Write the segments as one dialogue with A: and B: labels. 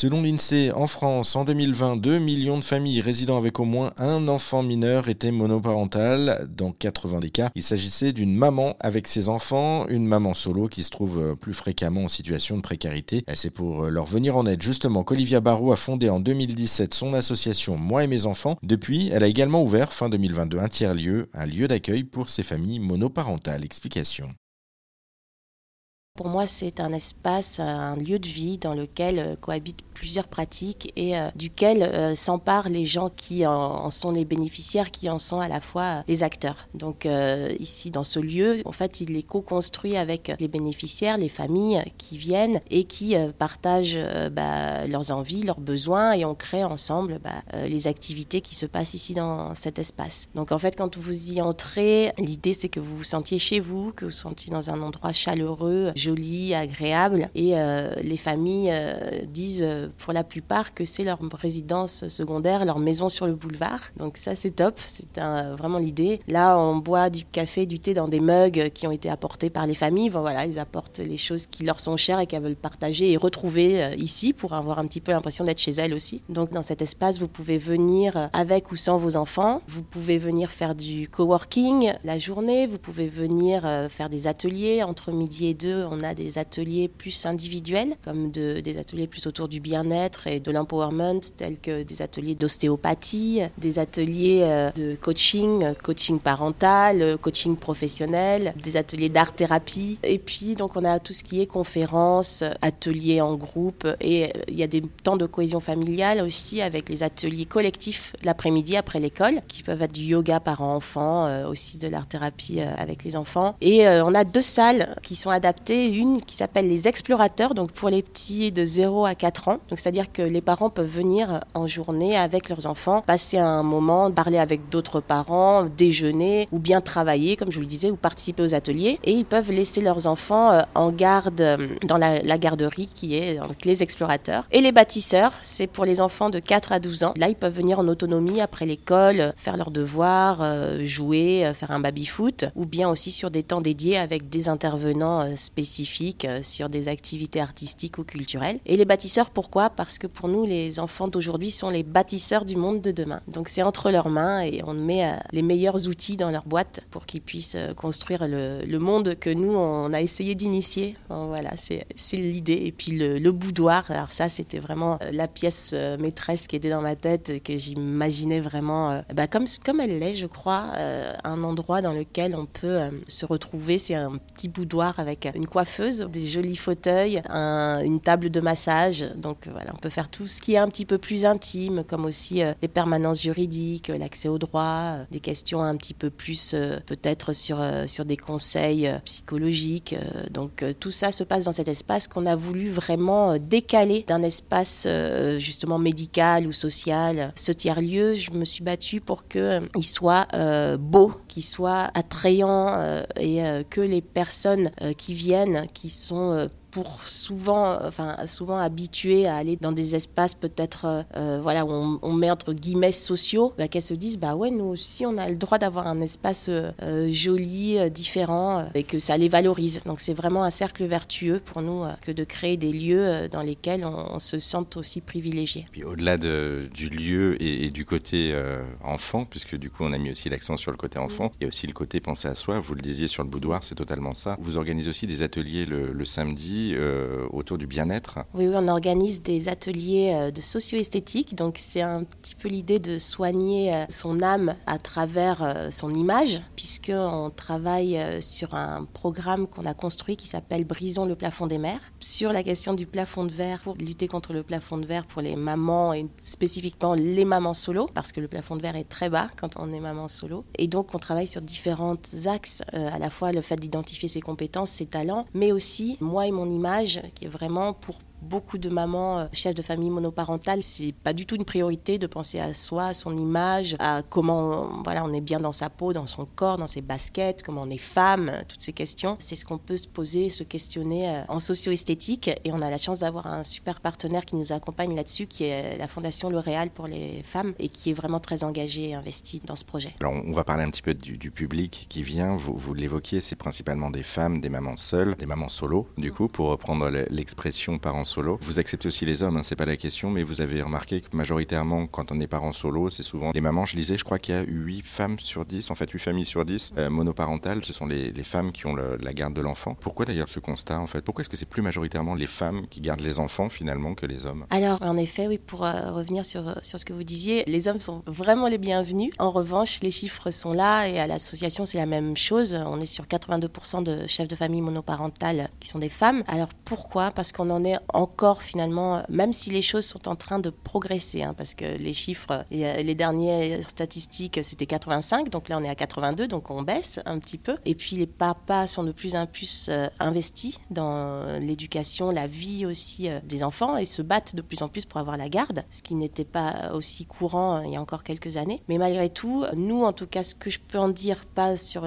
A: Selon l'INSEE, en France, en 2022, millions de familles résidant avec au moins un enfant mineur étaient monoparentales. Dans 80 des cas, il s'agissait d'une maman avec ses enfants, une maman solo qui se trouve plus fréquemment en situation de précarité. C'est pour leur venir en aide justement qu'Olivia Barou a fondé en 2017 son association Moi et mes enfants. Depuis, elle a également ouvert fin 2022 un tiers-lieu, un lieu d'accueil pour ces familles monoparentales. Explication.
B: Pour moi, c'est un espace, un lieu de vie dans lequel euh, cohabitent plusieurs pratiques et euh, duquel euh, s'emparent les gens qui en, sont les bénéficiaires, qui en sont à la fois les acteurs. Donc ici, dans ce lieu, en fait, il est co-construit avec les bénéficiaires, les familles qui viennent et qui partagent bah, leurs envies, leurs besoins et on crée ensemble bah, les activités qui se passent ici dans cet espace. Donc en fait, quand vous y entrez, l'idée c'est que vous vous sentiez chez vous, que vous vous sentiez dans un endroit chaleureux, joli, agréable. Et euh, les familles euh, disent euh, pour la plupart que c'est leur résidence secondaire, leur maison sur le boulevard. Donc ça c'est top, c'est vraiment l'idée. Là on boit du café, du thé dans des mugs qui ont été apportés par les familles. voilà, ils apportent les choses qui leur sont chères et qu'elles veulent partager et retrouver ici pour avoir un petit peu l'impression d'être chez elles aussi. Donc dans cet espace vous pouvez venir avec ou sans vos enfants. Vous pouvez venir faire du coworking la journée. Vous pouvez venir faire des ateliers entre midi et deux. On a des ateliers plus individuels, comme des ateliers plus autour du bien-être et de l'empowerment, tels que des ateliers d'ostéopathie, des ateliers euh, de coaching, coaching parental, coaching professionnel, des ateliers d'art-thérapie. Et puis, donc, on a tout ce qui est conférences, ateliers en groupe. Et euh, il y a des temps de cohésion familiale aussi avec les ateliers collectifs l'après-midi après l'école, qui peuvent être du yoga parents-enfants, euh, aussi de l'art-thérapie avec les enfants. Et on a deux salles qui sont adaptées une qui s'appelle les explorateurs, donc pour les petits de 0 à 4 ans. C'est-à-dire que les parents peuvent venir en journée avec leurs enfants, passer un moment, parler avec d'autres parents, déjeuner ou bien travailler, comme je vous le disais, ou participer aux ateliers. Et ils peuvent laisser leurs enfants euh, en garde euh, dans la, garderie qui est donc les explorateurs. Et les bâtisseurs, c'est pour les enfants de 4 à 12 ans. Là, ils peuvent venir en autonomie après l'école, faire leurs devoirs, euh, jouer, faire un baby-foot, ou bien aussi sur des temps dédiés avec des intervenants euh, sur des activités artistiques ou culturelles. Et les bâtisseurs, pourquoi? Parce que pour nous, les enfants d'aujourd'hui sont les bâtisseurs du monde de demain. Donc c'est entre leurs mains et on met euh, les meilleurs outils dans leur boîte pour qu'ils puissent euh, construire le, monde que nous, on a essayé d'initier. Voilà, c'est l'idée. Et puis le, boudoir, alors ça, c'était vraiment la pièce maîtresse qui était dans ma tête, que j'imaginais vraiment bah, comme, comme elle l'est, je crois, un endroit dans lequel on peut se retrouver. C'est un petit boudoir avec une coiffure des jolis fauteuils, une table de massage. Donc voilà, on peut faire tout ce qui est un petit peu plus intime, comme aussi euh, des permanences juridiques, l'accès au droit, euh, des questions un petit peu plus euh, peut-être sur, sur des conseils psychologiques. donc tout ça se passe dans cet espace qu'on a voulu vraiment décaler d'un espace justement médical ou social. Ce tiers-lieu, je me suis battue pour qu'il soit beau, qu'il soit attrayant et que les personnes qui viennent qui sont euh, pour souvent, enfin, souvent habitués à aller dans des espaces peut-être, euh, euh, voilà, où on, met entre guillemets sociaux, bah, qu'elles se disent, bah ouais, nous aussi, on a le droit d'avoir un espace euh, joli, différent, et que ça les valorise. Donc c'est vraiment un cercle vertueux pour nous que de créer des lieux dans lesquels on, se sente aussi privilégié.
A: Puis au-delà de, du lieu et, du côté enfant, puisque du coup on a mis aussi l'accent sur le côté enfant, il y a aussi le côté penser à soi. Vous le disiez sur le boudoir, c'est totalement ça. Vous organisez aussi des ateliers le samedi euh, autour du bien-être.
B: Oui, on organise des ateliers euh, de socio-esthétique. Donc, c'est un petit peu l'idée de soigner euh, son âme à travers son image, puisqu'on travaille sur un programme qu'on a construit qui s'appelle Brisons le plafond des mers, sur la question du plafond de verre, pour lutter contre le plafond de verre pour les mamans et spécifiquement les mamans solo, parce que le plafond de verre est très bas quand on est maman solo. Et donc, on travaille sur différents axes, à la fois le fait d'identifier ses compétences, ses talents, mais aussi moi et mon image qui est vraiment pour beaucoup de mamans euh, chefs de famille monoparentales, c'est pas du tout une priorité de penser à soi, à son image, à comment voilà, on est bien dans sa peau, dans son corps, dans ses baskets, comment on est femme, toutes ces questions. C'est ce qu'on peut se poser, se questionner euh, en socio-esthétique et on a la chance d'avoir un super partenaire qui nous accompagne là-dessus qui est la Fondation L'Oréal pour les femmes et qui est vraiment très engagé et investi dans ce projet.
A: Alors on va parler un petit peu du, public qui vient, vous, vous l'évoquiez, c'est principalement des femmes, des mamans seules, des mamans solo du coup pour reprendre l'expression parents solo. Vous acceptez aussi les hommes, hein, c'est pas la question, mais vous avez remarqué que majoritairement, quand on est parent solo, c'est souvent les mamans. Je lisais, je crois qu'il y a 8 femmes sur 10, en fait 8 familles sur 10 euh, monoparentales, ce sont les, femmes qui ont la garde de l'enfant. Pourquoi d'ailleurs ce constat en fait? Pourquoi est-ce que c'est plus majoritairement les femmes qui gardent les enfants finalement que les hommes?
B: Alors en effet, oui, pour euh, revenir sur, sur ce que vous disiez, les hommes sont vraiment les bienvenus. En revanche, les chiffres sont là et à l'association c'est la même chose. On est sur 82% de chefs de famille monoparentales qui sont des femmes. Alors pourquoi? Parce qu'on en est encore finalement, même si les choses sont en train de progresser, hein, parce que les chiffres, les dernières statistiques c'était 85, donc là on est à 82, donc on baisse un petit peu. Et puis les papas sont de plus en plus euh, investis dans l'éducation, la vie aussi euh, des enfants et se battent de plus en plus pour avoir la garde, ce qui n'était pas aussi courant euh, il y a encore quelques années. Mais malgré tout, nous en tout cas, ce que je peux en dire, pas sur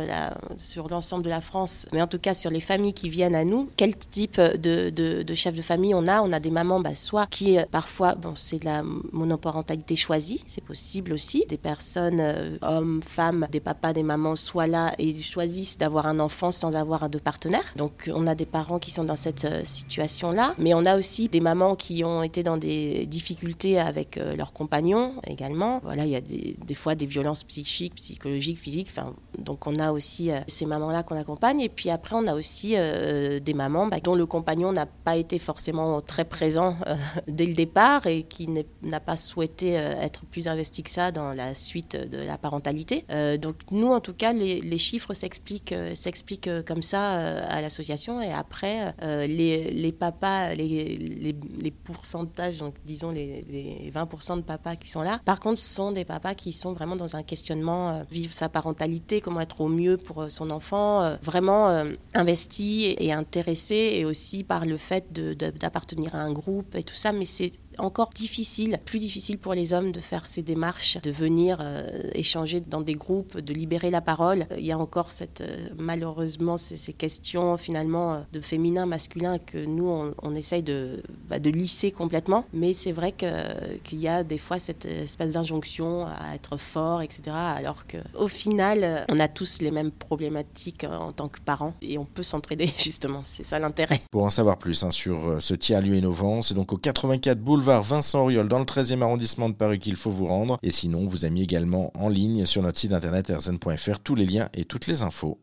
B: l'ensemble de la France, mais en tout cas sur les familles qui viennent à nous, quel type de, de chef de famille on a On a des mamans, bah, soit qui parfois, bon, c'est de la monoparentalité choisie, c'est possible aussi, des personnes, hommes, femmes, des papas, des mamans, soient là et choisissent d'avoir un enfant sans avoir de partenaire. Donc on a des parents qui sont dans cette euh, situation-là, mais on a aussi des mamans qui ont été dans des difficultés avec euh, leurs compagnons également. Voilà, il y a des, des fois des violences psychiques, psychologiques, physiques. Donc on a aussi euh, ces mamans-là qu'on accompagne. Et puis après, on a aussi des mamans bah, dont le compagnon n'a pas été forcément très présent dès le départ et qui n'a pas souhaité être plus investi que ça dans la suite de la parentalité. donc nous, en tout cas, les, chiffres s'expliquent s'explique euh, comme ça euh, à l'association. Et après, euh, les, les papas, les, pourcentages, donc disons les, 20% de papas qui sont là, par contre, sont des papas qui sont vraiment dans un questionnement, vivre sa parentalité, comment être au mieux pour son enfant, vraiment investi et intéressé, et aussi par le fait d'appartenir à un groupe et tout ça. Mais c'est encore difficile, plus difficile pour les hommes de faire ces démarches, de venir euh, échanger dans des groupes, de libérer la parole. Il y a encore cette, euh, malheureusement ces, questions finalement euh, de féminin, masculin que nous on, essaye de, bah, de lisser complètement. Mais c'est vrai qu'il y a des fois cette espèce d'injonction à être fort, etc. Alors qu'au final, on a tous les mêmes problématiques en tant que parents et on peut s'entraider justement. C'est ça l'intérêt.
A: Pour en savoir plus hein, sur ce tiers-lieu innovant, c'est donc au 84 boulevard Vincent Auriol dans le 13e arrondissement de Paris qu'il faut vous rendre. Et sinon, vous avez mis également en ligne sur notre site internet rzn.fr tous les liens et toutes les infos.